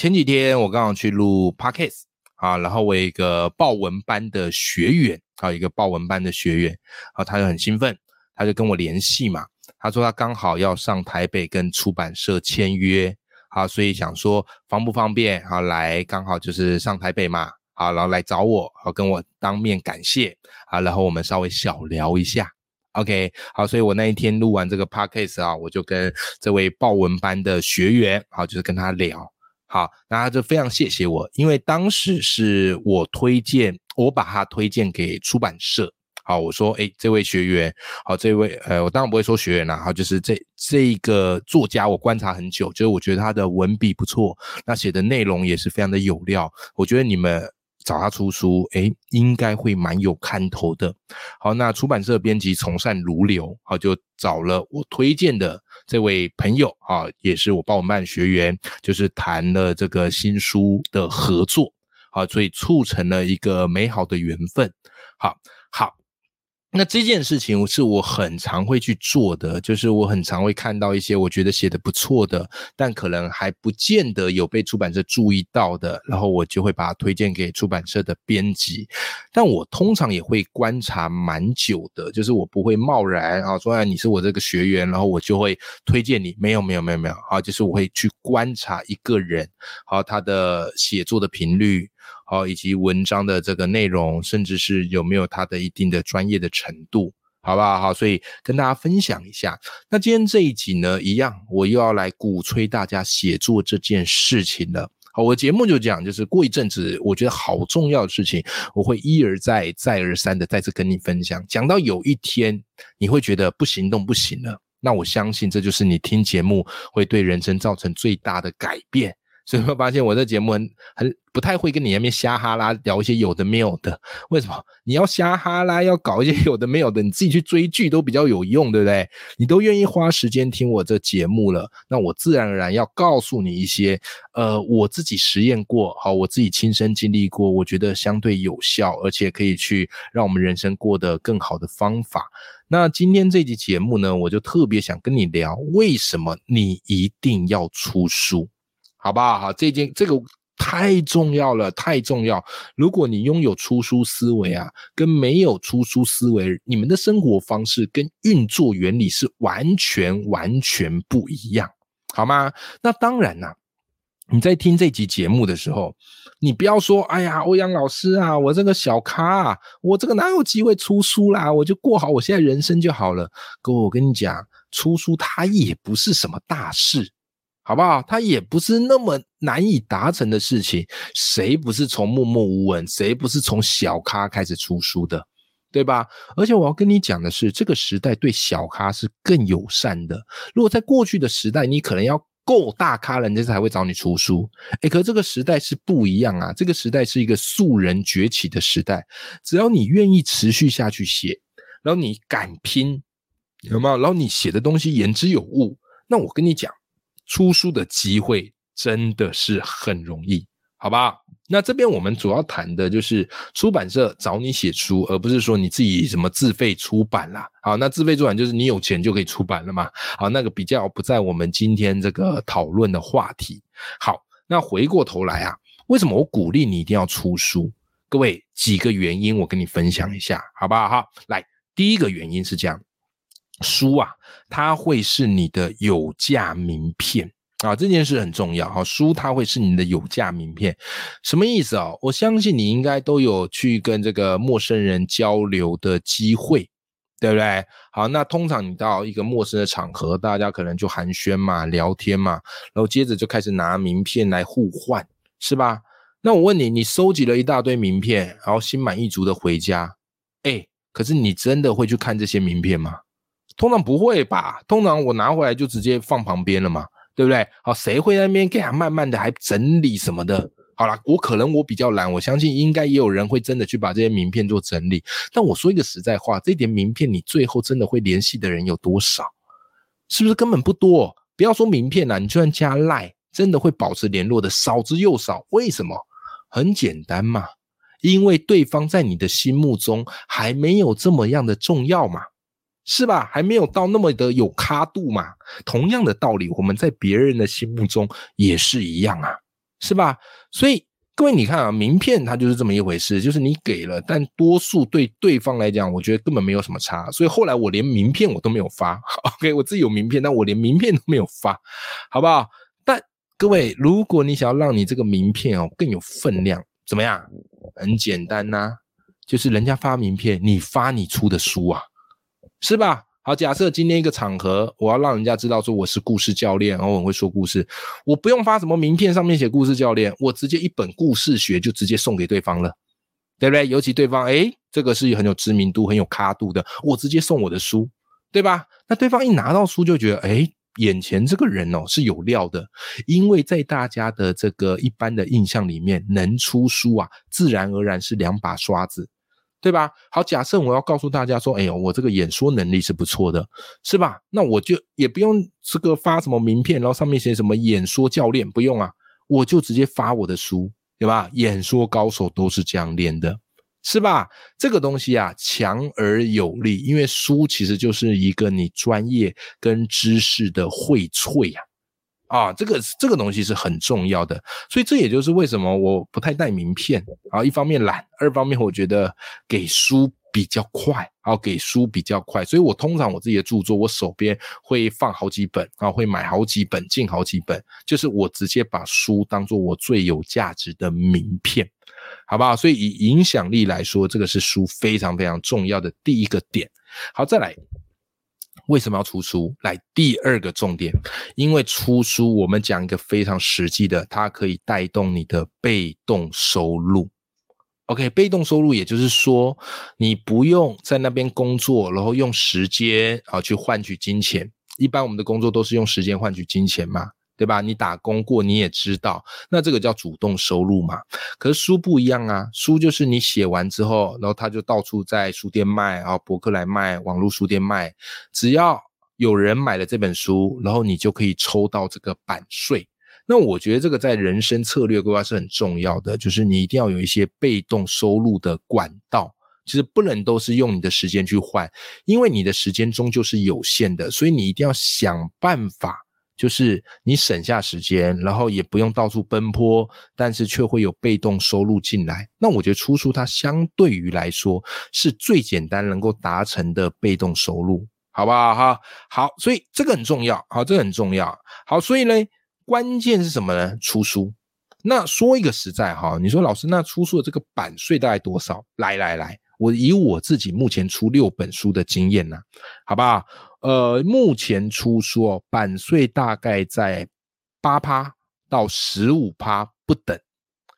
前几天我刚好去录 Podcast 啊，然后我有一个报文班的学员啊，一个报文班的学员啊，他就很兴奋，他就跟我联系嘛，他说他刚好要上台北跟出版社签约，好，所以想说方不方便啊来，刚好就是上台北嘛。好，然后来找我，好跟我当面感谢，啊，然后我们稍微小聊一下，OK，好，所以我那一天录完这个 podcast 啊，我就跟这位报文班的学员，好，就是跟他聊，好，那他就非常谢谢我，因为当时是我推荐，我把他推荐给出版社，好，我说，哎，这位学员，好，这位，呃，我当然不会说学员啦，好，就是这这一个作家，我观察很久，就是我觉得他的文笔不错，那写的内容也是非常的有料，我觉得你们。找他出书，诶，应该会蛮有看头的。好，那出版社编辑从善如流，好，就找了我推荐的这位朋友，啊，也是我鲍文班学员，就是谈了这个新书的合作，啊，所以促成了一个美好的缘分。好，好。那这件事情是我很常会去做的，就是我很常会看到一些我觉得写的不错的，但可能还不见得有被出版社注意到的，然后我就会把它推荐给出版社的编辑。但我通常也会观察蛮久的，就是我不会贸然啊说啊你是我这个学员，然后我就会推荐你。没有没有没有没有啊，就是我会去观察一个人，好他的写作的频率。哦，以及文章的这个内容，甚至是有没有它的一定的专业的程度，好不好？好，所以跟大家分享一下。那今天这一集呢，一样，我又要来鼓吹大家写作这件事情了。好，我节目就讲，就是过一阵子，我觉得好重要的事情，我会一而再、再而三的再次跟你分享。讲到有一天你会觉得不行动不行了，那我相信这就是你听节目会对人生造成最大的改变。所以会发现我这节目很很不太会跟你那边瞎哈拉聊一些有的没有的，为什么？你要瞎哈拉，要搞一些有的没有的，你自己去追剧都比较有用，对不对？你都愿意花时间听我这节目了，那我自然而然要告诉你一些，呃，我自己实验过，好，我自己亲身经历过，我觉得相对有效，而且可以去让我们人生过得更好的方法。那今天这集节目呢，我就特别想跟你聊，为什么你一定要出书。好不好？好，这件这个太重要了，太重要。如果你拥有出书思维啊，跟没有出书思维，你们的生活方式跟运作原理是完全完全不一样，好吗？那当然啦，你在听这集节目的时候，你不要说，哎呀，欧阳老师啊，我这个小咖啊，我这个哪有机会出书啦？我就过好我现在人生就好了。哥，我跟你讲，出书它也不是什么大事。好不好？它也不是那么难以达成的事情。谁不是从默默无闻？谁不是从小咖开始出书的？对吧？而且我要跟你讲的是，这个时代对小咖是更友善的。如果在过去的时代，你可能要够大咖，人家才会找你出书。诶，可这个时代是不一样啊！这个时代是一个素人崛起的时代。只要你愿意持续下去写，然后你敢拼，有没有？然后你写的东西言之有物，那我跟你讲。出书的机会真的是很容易，好吧？那这边我们主要谈的就是出版社找你写书，而不是说你自己什么自费出版啦。好，那自费出版就是你有钱就可以出版了嘛？好，那个比较不在我们今天这个讨论的话题。好，那回过头来啊，为什么我鼓励你一定要出书？各位几个原因，我跟你分享一下，好不好？好，来，第一个原因是这样。书啊，它会是你的有价名片啊，这件事很重要哈。书它会是你的有价名片，什么意思啊？我相信你应该都有去跟这个陌生人交流的机会，对不对？好，那通常你到一个陌生的场合，大家可能就寒暄嘛，聊天嘛，然后接着就开始拿名片来互换，是吧？那我问你，你收集了一大堆名片，然后心满意足的回家，哎，可是你真的会去看这些名片吗？通常不会吧？通常我拿回来就直接放旁边了嘛，对不对？好，谁会在那边给他慢慢的还整理什么的？好了，我可能我比较懒，我相信应该也有人会真的去把这些名片做整理。但我说一个实在话，这点名片你最后真的会联系的人有多少？是不是根本不多？不要说名片了，你就算加赖，真的会保持联络的少之又少。为什么？很简单嘛，因为对方在你的心目中还没有这么样的重要嘛。是吧？还没有到那么的有咖度嘛？同样的道理，我们在别人的心目中也是一样啊，是吧？所以各位，你看啊，名片它就是这么一回事，就是你给了，但多数对对方来讲，我觉得根本没有什么差。所以后来我连名片我都没有发。OK，我自己有名片，但我连名片都没有发，好不好？但各位，如果你想要让你这个名片哦更有分量，怎么样？很简单呐，就是人家发名片，你发你出的书啊。是吧？好，假设今天一个场合，我要让人家知道说我是故事教练，然后我很会说故事，我不用发什么名片，上面写故事教练，我直接一本故事学就直接送给对方了，对不对？尤其对方诶，这个是很有知名度、很有咖度的，我直接送我的书，对吧？那对方一拿到书就觉得，诶，眼前这个人哦是有料的，因为在大家的这个一般的印象里面，能出书啊，自然而然是两把刷子。对吧？好，假设我要告诉大家说，哎呦，我这个演说能力是不错的，是吧？那我就也不用这个发什么名片，然后上面写什么演说教练，不用啊，我就直接发我的书，对吧？演说高手都是这样练的，是吧？这个东西啊，强而有力，因为书其实就是一个你专业跟知识的荟萃呀。啊，啊这个这个东西是很重要的，所以这也就是为什么我不太带名片啊。一方面懒，二方面我觉得给书比较快，啊，给书比较快，所以我通常我自己的著作，我手边会放好几本啊，会买好几本，进好几本，就是我直接把书当做我最有价值的名片，好不好？所以以影响力来说，这个是书非常非常重要的第一个点。好，再来。为什么要出书？来，第二个重点，因为出书，我们讲一个非常实际的，它可以带动你的被动收入。OK，被动收入，也就是说，你不用在那边工作，然后用时间啊去换取金钱。一般我们的工作都是用时间换取金钱嘛。对吧？你打工过，你也知道，那这个叫主动收入嘛。可是书不一样啊，书就是你写完之后，然后他就到处在书店卖然后，博客来卖，网络书店卖。只要有人买了这本书，然后你就可以抽到这个版税。那我觉得这个在人生策略规划是很重要的，就是你一定要有一些被动收入的管道，其实不能都是用你的时间去换，因为你的时间终究是有限的，所以你一定要想办法。就是你省下时间，然后也不用到处奔波，但是却会有被动收入进来。那我觉得出书它相对于来说是最简单能够达成的被动收入，好不好？哈，好，所以这个很重要，好，这个很重要，好，所以呢，关键是什么呢？出书。那说一个实在哈，你说老师，那出书的这个版税大概多少？来来来，我以我自己目前出六本书的经验呢，好不好？呃，目前出书哦，版税大概在八趴到十五趴不等，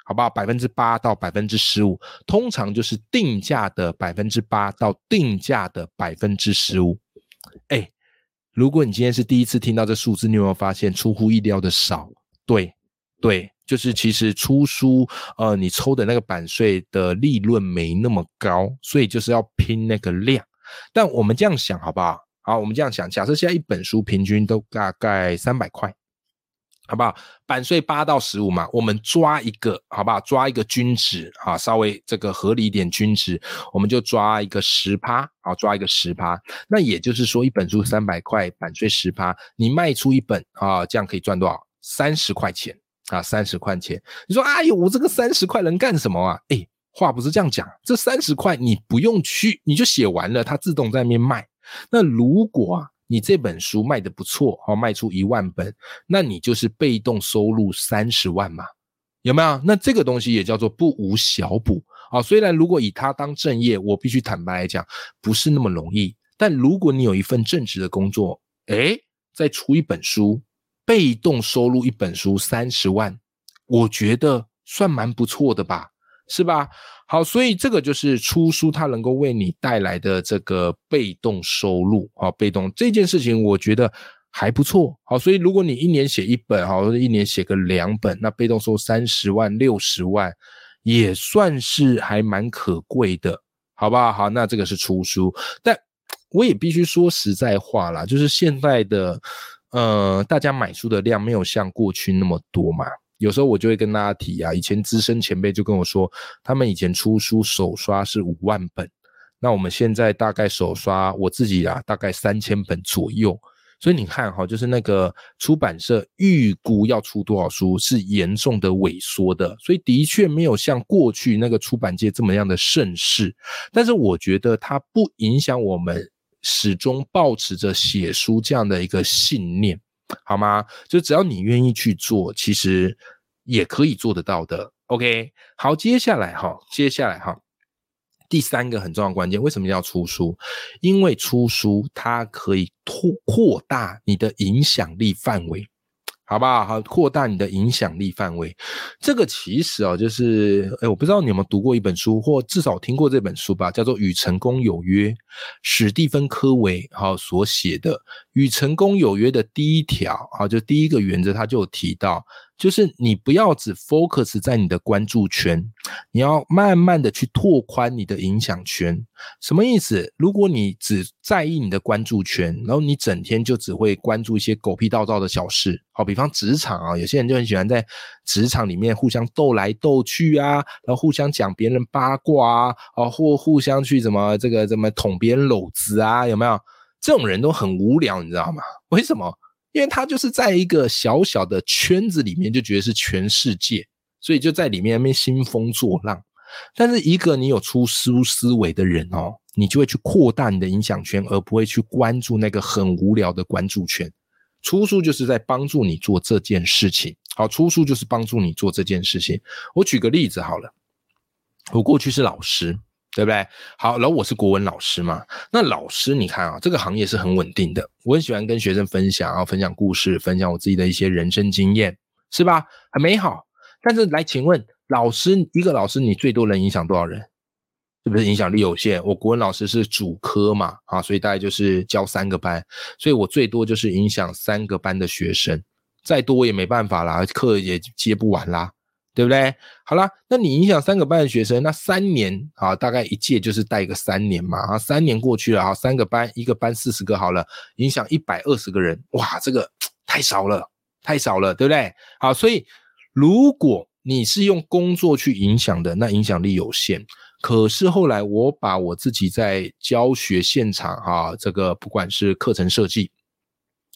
好不好？百分之八到百分之十五，通常就是定价的百分之八到定价的百分之十五。哎，如果你今天是第一次听到这数字，你有没有发现出乎意料的少？对，对，就是其实出书，呃，你抽的那个版税的利润没那么高，所以就是要拼那个量。但我们这样想，好不好？好，我们这样想，假设现在一本书平均都大概三百块，好不好？版税八到十五嘛，我们抓一个，好不好？抓一个均值啊，稍微这个合理一点均值，我们就抓一个十趴，啊，抓一个十趴。那也就是说，一本书三百块，版税十趴，你卖出一本啊，这样可以赚多少？三十块钱啊，三十块钱。你说，哎呦，我这个三十块能干什么啊？哎，话不是这样讲，这三十块你不用去，你就写完了，它自动在那边卖。那如果啊，你这本书卖的不错，好卖出一万本，那你就是被动收入三十万嘛，有没有？那这个东西也叫做不无小补啊。虽然如果以它当正业，我必须坦白来讲，不是那么容易。但如果你有一份正职的工作，诶，再出一本书，被动收入一本书三十万，我觉得算蛮不错的吧。是吧？好，所以这个就是出书，它能够为你带来的这个被动收入啊，被动这件事情，我觉得还不错。好，所以如果你一年写一本，好，一年写个两本，那被动收三十万、六十万，也算是还蛮可贵的，好不好？好，那这个是出书，但我也必须说实在话啦，就是现在的呃，大家买书的量没有像过去那么多嘛。有时候我就会跟大家提啊，以前资深前辈就跟我说，他们以前出书首刷是五万本，那我们现在大概首刷我自己啊，大概三千本左右。所以你看哈，就是那个出版社预估要出多少书是严重的萎缩的，所以的确没有像过去那个出版界这么样的盛世。但是我觉得它不影响我们始终保持着写书这样的一个信念。好吗？就只要你愿意去做，其实也可以做得到的。OK，好，接下来哈，接下来哈，第三个很重要关键，为什么要出书？因为出书它可以拓扩大你的影响力范围。好不好？好，扩大你的影响力范围。这个其实啊，就是，哎，我不知道你有没有读过一本书，或至少听过这本书吧，叫做《与成功有约》，史蒂芬·科维好所写的《与成功有约》的第一条啊，就第一个原则，他就有提到。就是你不要只 focus 在你的关注圈，你要慢慢的去拓宽你的影响圈。什么意思？如果你只在意你的关注圈，然后你整天就只会关注一些狗屁倒灶的小事，好比方职场啊，有些人就很喜欢在职场里面互相斗来斗去啊，然后互相讲别人八卦啊，啊，或互相去怎么这个怎么捅别人篓子啊，有没有？这种人都很无聊，你知道吗？为什么？因为他就是在一个小小的圈子里面，就觉得是全世界，所以就在里面那边兴风作浪。但是一个你有出书思维的人哦，你就会去扩大你的影响圈，而不会去关注那个很无聊的关注圈。出书就是在帮助你做这件事情。好，出书就是帮助你做这件事情。我举个例子好了，我过去是老师。对不对？好，然后我是国文老师嘛。那老师，你看啊，这个行业是很稳定的。我很喜欢跟学生分享，然后分享故事，分享我自己的一些人生经验，是吧？很美好。但是来，请问老师，一个老师你最多能影响多少人？是不是影响力有限？我国文老师是主科嘛，啊，所以大概就是教三个班，所以我最多就是影响三个班的学生，再多也没办法啦，课也接不完啦。对不对？好啦，那你影响三个班的学生，那三年啊，大概一届就是带个三年嘛啊，三年过去了啊，三个班，一个班四十个好了，影响一百二十个人，哇，这个太少了，太少了，对不对？好，所以如果你是用工作去影响的，那影响力有限。可是后来我把我自己在教学现场啊，这个不管是课程设计，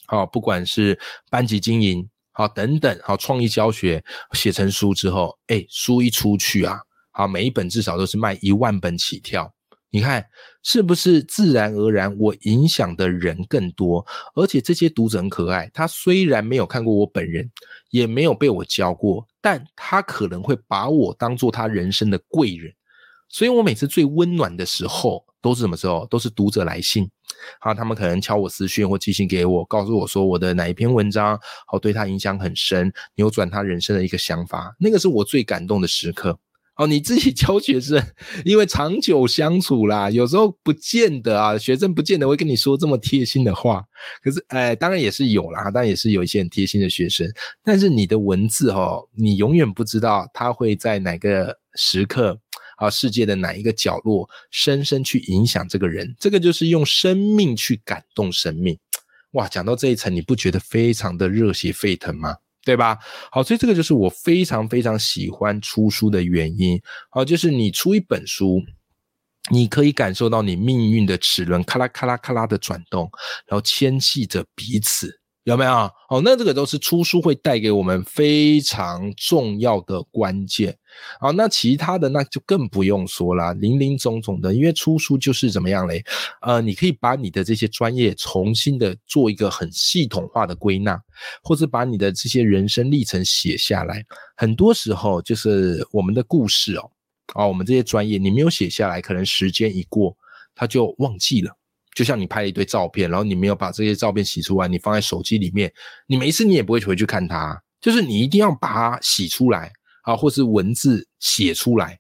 好，不管是班级经营。好，等等，好，创意教学写成书之后，哎，书一出去啊，好，每一本至少都是卖一万本起跳。你看是不是自然而然，我影响的人更多，而且这些读者很可爱。他虽然没有看过我本人，也没有被我教过，但他可能会把我当做他人生的贵人。所以我每次最温暖的时候，都是什么时候？都是读者来信。好，他们可能敲我私讯或寄信给我，告诉我说我的哪一篇文章好对他影响很深，扭转他人生的一个想法，那个是我最感动的时刻。哦，你自己 教学生，因为长久相处啦，有时候不见得啊，学生不见得会跟你说这么贴心的话。可是，哎，当然也是有啦，当然也是有一些很贴心的学生。但是你的文字哈，你永远不知道他会在哪个时刻。啊，世界的哪一个角落，深深去影响这个人，这个就是用生命去感动生命。哇，讲到这一层，你不觉得非常的热血沸腾吗？对吧？好，所以这个就是我非常非常喜欢出书的原因。好，就是你出一本书，你可以感受到你命运的齿轮咔啦咔啦咔啦的转动，然后牵系着彼此。有没有？哦，那这个都是出书会带给我们非常重要的关键。好，那其他的那就更不用说了，林林总总的。因为出书就是怎么样嘞？呃，你可以把你的这些专业重新的做一个很系统化的归纳，或者把你的这些人生历程写下来。很多时候就是我们的故事哦，啊，我们这些专业你没有写下来，可能时间一过，他就忘记了。就像你拍了一堆照片，然后你没有把这些照片洗出来，你放在手机里面，你没事你也不会回去看它，就是你一定要把它洗出来啊，或是文字写出来，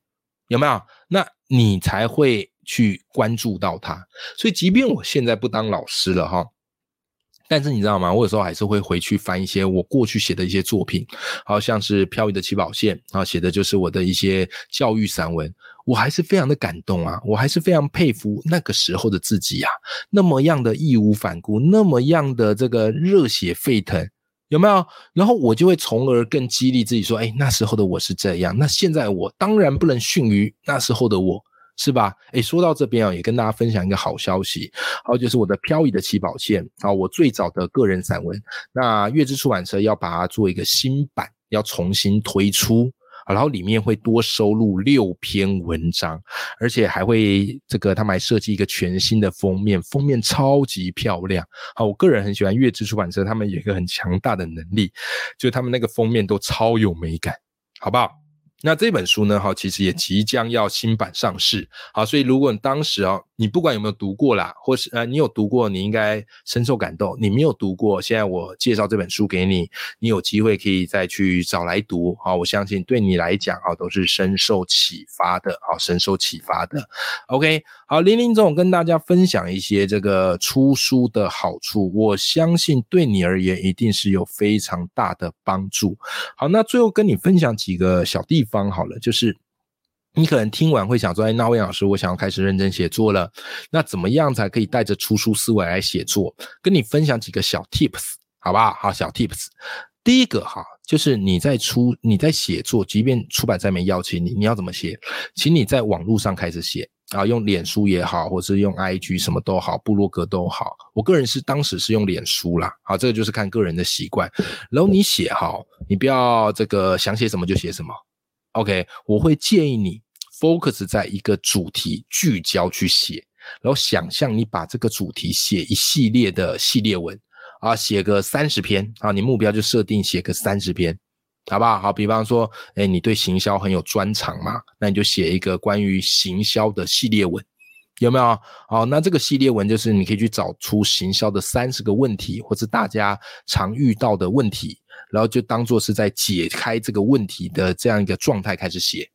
有没有？那你才会去关注到它。所以，即便我现在不当老师了哈，但是你知道吗？我有时候还是会回去翻一些我过去写的一些作品，好像是《飘逸的起跑线》啊，写的就是我的一些教育散文，我还是非常的感动啊，我还是非常佩服那个时候的自己啊，那么样的义无反顾，那么样的这个热血沸腾，有没有？然后我就会从而更激励自己说，哎，那时候的我是这样，那现在我当然不能逊于那时候的我。是吧？诶，说到这边啊，也跟大家分享一个好消息，好，就是我的漂移的起跑线啊，我最早的个人散文，那月之出版社要把它做一个新版，要重新推出，然后里面会多收录六篇文章，而且还会这个他们还设计一个全新的封面，封面超级漂亮。好，我个人很喜欢月之出版社，他们有一个很强大的能力，就他们那个封面都超有美感，好不好？那这本书呢？哈，其实也即将要新版上市。好，所以如果你当时哦，你不管有没有读过啦，或是呃，你有读过，你应该深受感动。你没有读过，现在我介绍这本书给你，你有机会可以再去找来读。好，我相信对你来讲啊，都是深受启发的。好，深受启发的。OK，好，林林总跟大家分享一些这个出书的好处，我相信对你而言一定是有非常大的帮助。好，那最后跟你分享几个小地方好了，就是。你可能听完会想说：“哎，那魏老师，我想要开始认真写作了。那怎么样才可以带着出书思维来写作？跟你分享几个小 tips，好不好？好，小 tips。第一个哈，就是你在出你在写作，即便出版社没邀请你，你要怎么写？请你在网络上开始写啊，用脸书也好，或是用 IG 什么都好，部落格都好。我个人是当时是用脸书啦，好，这个就是看个人的习惯。然后你写哈，你不要这个想写什么就写什么。OK，我会建议你。Focus 在一个主题聚焦去写，然后想象你把这个主题写一系列的系列文啊，写个三十篇啊，你目标就设定写个三十篇，好不好？好，比方说，哎，你对行销很有专长嘛，那你就写一个关于行销的系列文，有没有？好，那这个系列文就是你可以去找出行销的三十个问题，或者大家常遇到的问题，然后就当做是在解开这个问题的这样一个状态开始写。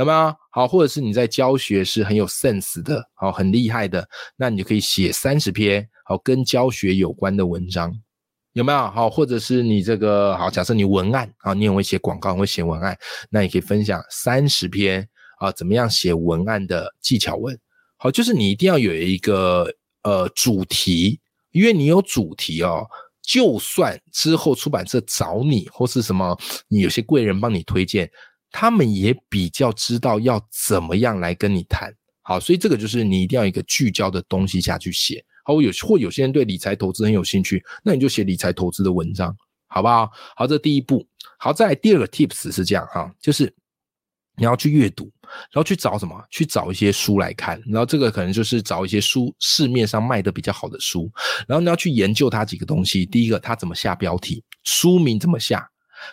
有没有好，或者是你在教学是很有 sense 的，好，很厉害的，那你就可以写三十篇好跟教学有关的文章，有没有好？或者是你这个好，假设你文案啊，你很会写广告，会写文案，那你可以分享三十篇啊，怎么样写文案的技巧文？好，就是你一定要有一个呃主题，因为你有主题哦，就算之后出版社找你或是什么，你有些贵人帮你推荐。他们也比较知道要怎么样来跟你谈，好，所以这个就是你一定要一个聚焦的东西下去写。好，有或有些人对理财投资很有兴趣，那你就写理财投资的文章，好不好？好，这第一步。好，再来第二个 tips 是这样哈，就是你要去阅读，然后去找什么？去找一些书来看，然后这个可能就是找一些书市面上卖的比较好的书，然后你要去研究它几个东西。第一个，它怎么下标题，书名怎么下，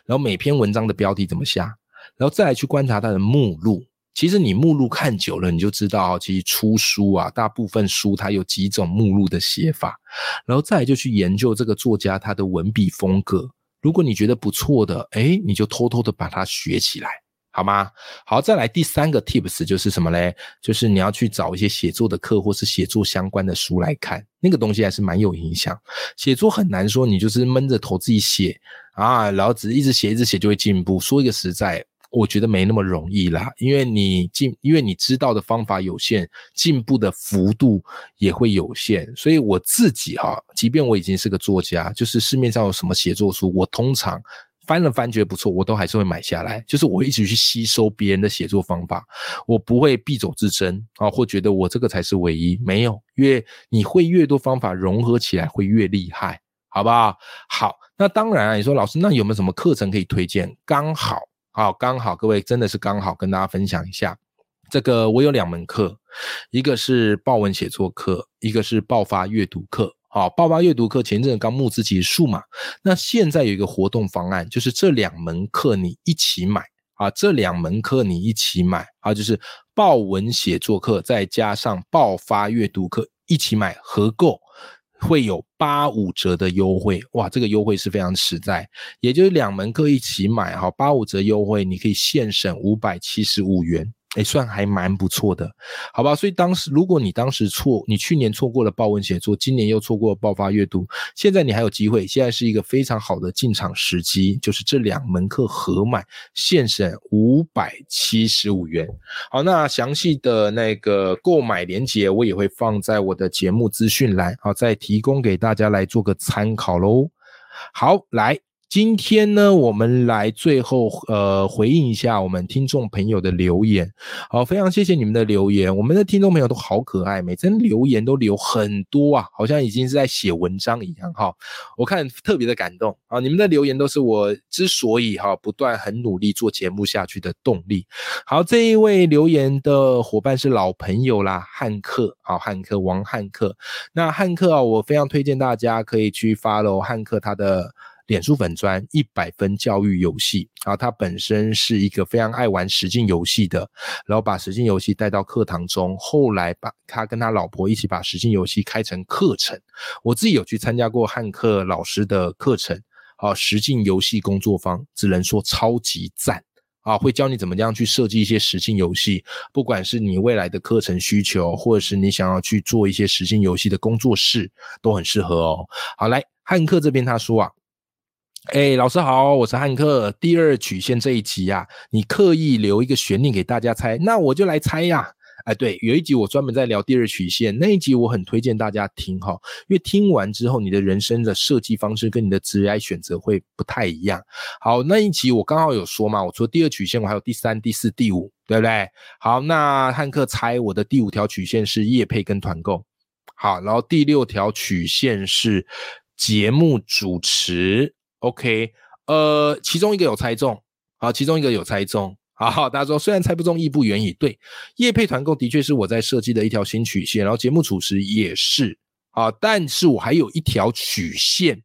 然后每篇文章的标题怎么下。然后再来去观察它的目录，其实你目录看久了，你就知道，其实出书啊，大部分书它有几种目录的写法。然后再来就去研究这个作家他的文笔风格，如果你觉得不错的，哎，你就偷偷的把它学起来，好吗？好，再来第三个 tips 就是什么嘞？就是你要去找一些写作的课或是写作相关的书来看，那个东西还是蛮有影响。写作很难说，你就是闷着头自己写啊，然后只一直写一直写就会进步。说一个实在。我觉得没那么容易啦，因为你进，因为你知道的方法有限，进步的幅度也会有限。所以我自己哈，即便我已经是个作家，就是市面上有什么写作书，我通常翻了翻觉得不错，我都还是会买下来。就是我一直去吸收别人的写作方法，我不会敝帚自珍啊，或觉得我这个才是唯一。没有，因为你会越多方法融合起来会越厉害，好不好？好，那当然啊，你说老师，那有没有什么课程可以推荐？刚好。好，刚好各位真的是刚好跟大家分享一下，这个我有两门课，一个是报文写作课，一个是爆发阅读课。好，爆发阅读课前阵刚募资结束嘛，那现在有一个活动方案，就是这两门课你一起买啊，这两门课你一起买啊，就是报文写作课再加上爆发阅读课一起买合购。会有八五折的优惠，哇，这个优惠是非常实在，也就是两门课一起买哈，八五折优惠，你可以现省五百七十五元，哎，算还蛮不错的，好吧？所以当时如果你当时错，你去年错过了报文写作，今年又错过了爆发阅读，现在你还有机会，现在是一个非常好的进场时机，就是这两门课合买现省五百七十五元。好，那详细的那个购买链接我也会放在我的节目资讯栏，好，再提供给大家来做个参考喽。好，来。今天呢，我们来最后呃回应一下我们听众朋友的留言。好，非常谢谢你们的留言，我们的听众朋友都好可爱，每次留言都留很多啊，好像已经是在写文章一样哈。我看特别的感动啊，你们的留言都是我之所以哈不断很努力做节目下去的动力。好，这一位留言的伙伴是老朋友啦，汉克啊，汉克王汉克。那汉克啊，我非常推荐大家可以去 follow 汉克他的。脸书粉砖一百分教育游戏啊，他本身是一个非常爱玩实境游戏的，然后把实境游戏带到课堂中，后来把他跟他老婆一起把实境游戏开成课程。我自己有去参加过汉克老师的课程，啊，实境游戏工作坊，只能说超级赞啊！会教你怎么样去设计一些实境游戏，不管是你未来的课程需求，或者是你想要去做一些实境游戏的工作室，都很适合哦。好，来汉克这边他说啊。哎，老师好，我是汉克。第二曲线这一集呀，你刻意留一个悬念给大家猜，那我就来猜呀。哎，对，有一集我专门在聊第二曲线，那一集我很推荐大家听哈，因为听完之后，你的人生的设计方式跟你的职业选择会不太一样。好，那一集我刚好有说嘛，我除了第二曲线，我还有第三、第四、第五，对不对？好，那汉克猜我的第五条曲线是叶配跟团购。好，然后第六条曲线是节目主持。OK，呃，其中一个有猜中，好，其中一个有猜中，好，大家说虽然猜不中，亦不远矣。对，业配团购的确是我在设计的一条新曲线，然后节目主持也是，啊，但是我还有一条曲线。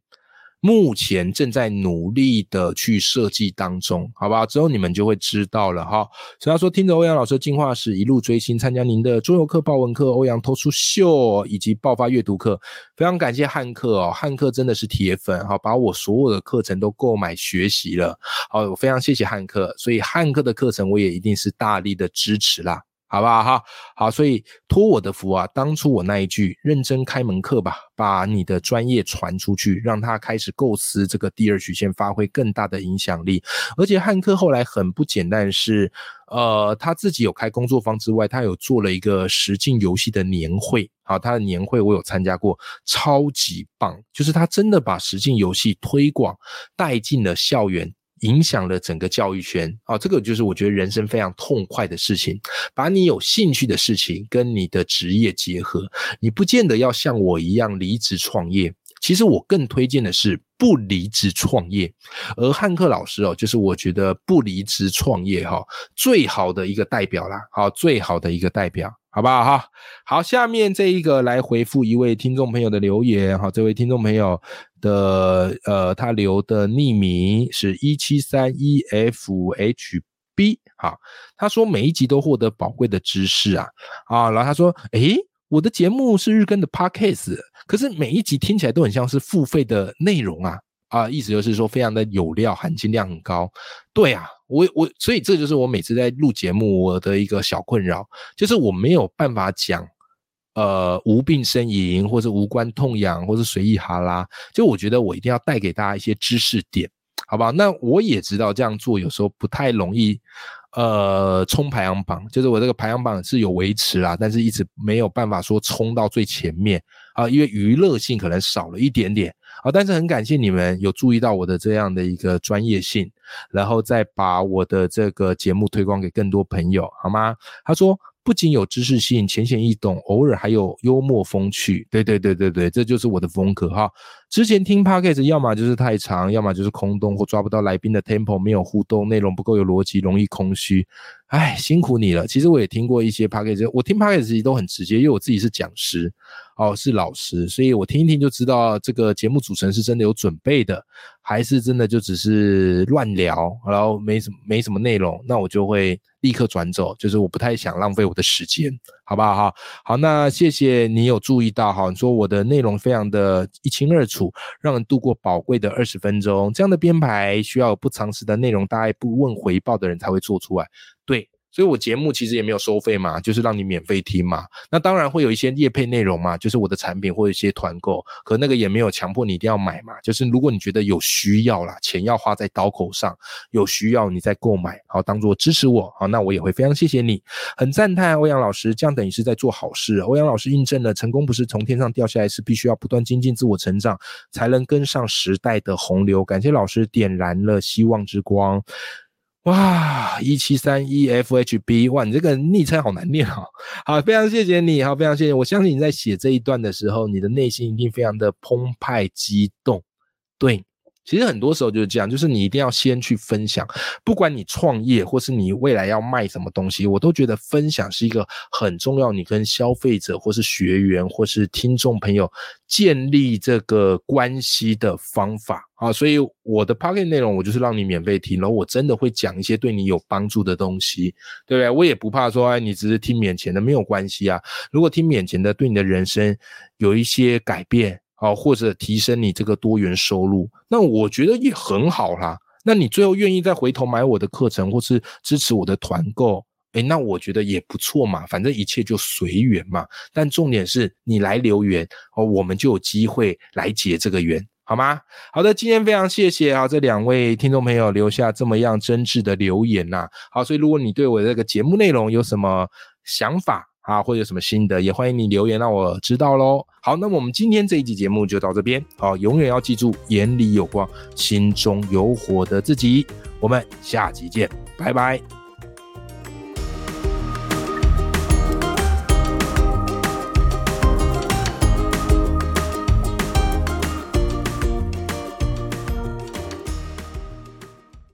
目前正在努力的去设计当中，好吧？之后你们就会知道了哈。所以他说，听着欧阳老师的进化史，一路追星，参加您的桌游课、报文课、欧阳偷出秀以及爆发阅读课，非常感谢汉克哦，汉克真的是铁粉哈，把我所有的课程都购买学习了，好，我非常谢谢汉克，所以汉克的课程我也一定是大力的支持啦。好不好哈？好，所以托我的福啊，当初我那一句认真开门课吧，把你的专业传出去，让他开始构思这个第二曲线，发挥更大的影响力。而且汉克后来很不简单，是呃他自己有开工作坊之外，他有做了一个实境游戏的年会。好，他的年会我有参加过，超级棒，就是他真的把实境游戏推广带进了校园。影响了整个教育圈啊，这个就是我觉得人生非常痛快的事情。把你有兴趣的事情跟你的职业结合，你不见得要像我一样离职创业。其实我更推荐的是不离职创业。而汉克老师哦，就是我觉得不离职创业哈最好的一个代表啦，好，最好的一个代表。好不好哈？好，下面这一个来回复一位听众朋友的留言。好，这位听众朋友的呃，他留的匿名是一七三一 FHB。好，他说每一集都获得宝贵的知识啊啊，然后他说，诶，我的节目是日更的 Podcast，可是每一集听起来都很像是付费的内容啊啊，意思就是说非常的有料，含金量很高。对啊。我我所以这就是我每次在录节目我的一个小困扰，就是我没有办法讲，呃，无病呻吟，或者无关痛痒，或者随意哈拉。就我觉得我一定要带给大家一些知识点，好不好？那我也知道这样做有时候不太容易，呃，冲排行榜，就是我这个排行榜是有维持啦，但是一直没有办法说冲到最前面啊，因为娱乐性可能少了一点点。啊，但是很感谢你们有注意到我的这样的一个专业性，然后再把我的这个节目推广给更多朋友，好吗？他说。不仅有知识性、浅显易懂，偶尔还有幽默风趣。对对对对对，这就是我的风格哈。之前听 podcast 要么就是太长，要么就是空洞或抓不到来宾的 tempo，没有互动，内容不够有逻辑，容易空虚。哎，辛苦你了。其实我也听过一些 podcast，我听 podcast 都很直接，因为我自己是讲师哦，是老师，所以我听一听就知道这个节目组成是真的有准备的，还是真的就只是乱聊，然后没什么没什么内容，那我就会。立刻转走，就是我不太想浪费我的时间，好不好哈？好，那谢谢你有注意到哈，你说我的内容非常的一清二楚，让人度过宝贵的二十分钟。这样的编排需要不常识的内容，大概不问回报的人才会做出来。对，所以我节目其实也没有收费嘛，就是让你免费听嘛。那当然会有一些业配内容嘛，就是我的产品或一些团购，可那个也没有强迫你一定要买嘛。就是如果你觉得有需要啦，钱要花在刀口上，有需要你再购买，好当做支持我，好那我也会非常谢谢你，很赞叹欧阳老师，这样等于是在做好事。欧阳老师印证了成功不是从天上掉下来，是必须要不断精进自我成长，才能跟上时代的洪流。感谢老师点燃了希望之光。哇，一七三一 F H B，哇，你这个昵称好难念哦！好，非常谢谢你，好，非常谢谢。我相信你在写这一段的时候，你的内心一定非常的澎湃激动。对，其实很多时候就是这样，就是你一定要先去分享，不管你创业或是你未来要卖什么东西，我都觉得分享是一个很重要，你跟消费者或是学员或是听众朋友建立这个关系的方法。啊，所以我的 p o c k e t 内容我就是让你免费听，然后我真的会讲一些对你有帮助的东西，对不对？我也不怕说，哎，你只是听免钱的没有关系啊。如果听免钱的对你的人生有一些改变，啊，或者提升你这个多元收入，那我觉得也很好啦。那你最后愿意再回头买我的课程，或是支持我的团购，哎，那我觉得也不错嘛。反正一切就随缘嘛。但重点是你来留言，哦，我们就有机会来结这个缘。好吗？好的，今天非常谢谢啊，这两位听众朋友留下这么样真挚的留言呐。好，所以如果你对我的这个节目内容有什么想法啊，或者有什么心得，也欢迎你留言让我知道喽。好，那么我们今天这一集节目就到这边。好，永远要记住，眼里有光，心中有火的自己。我们下集见，拜拜。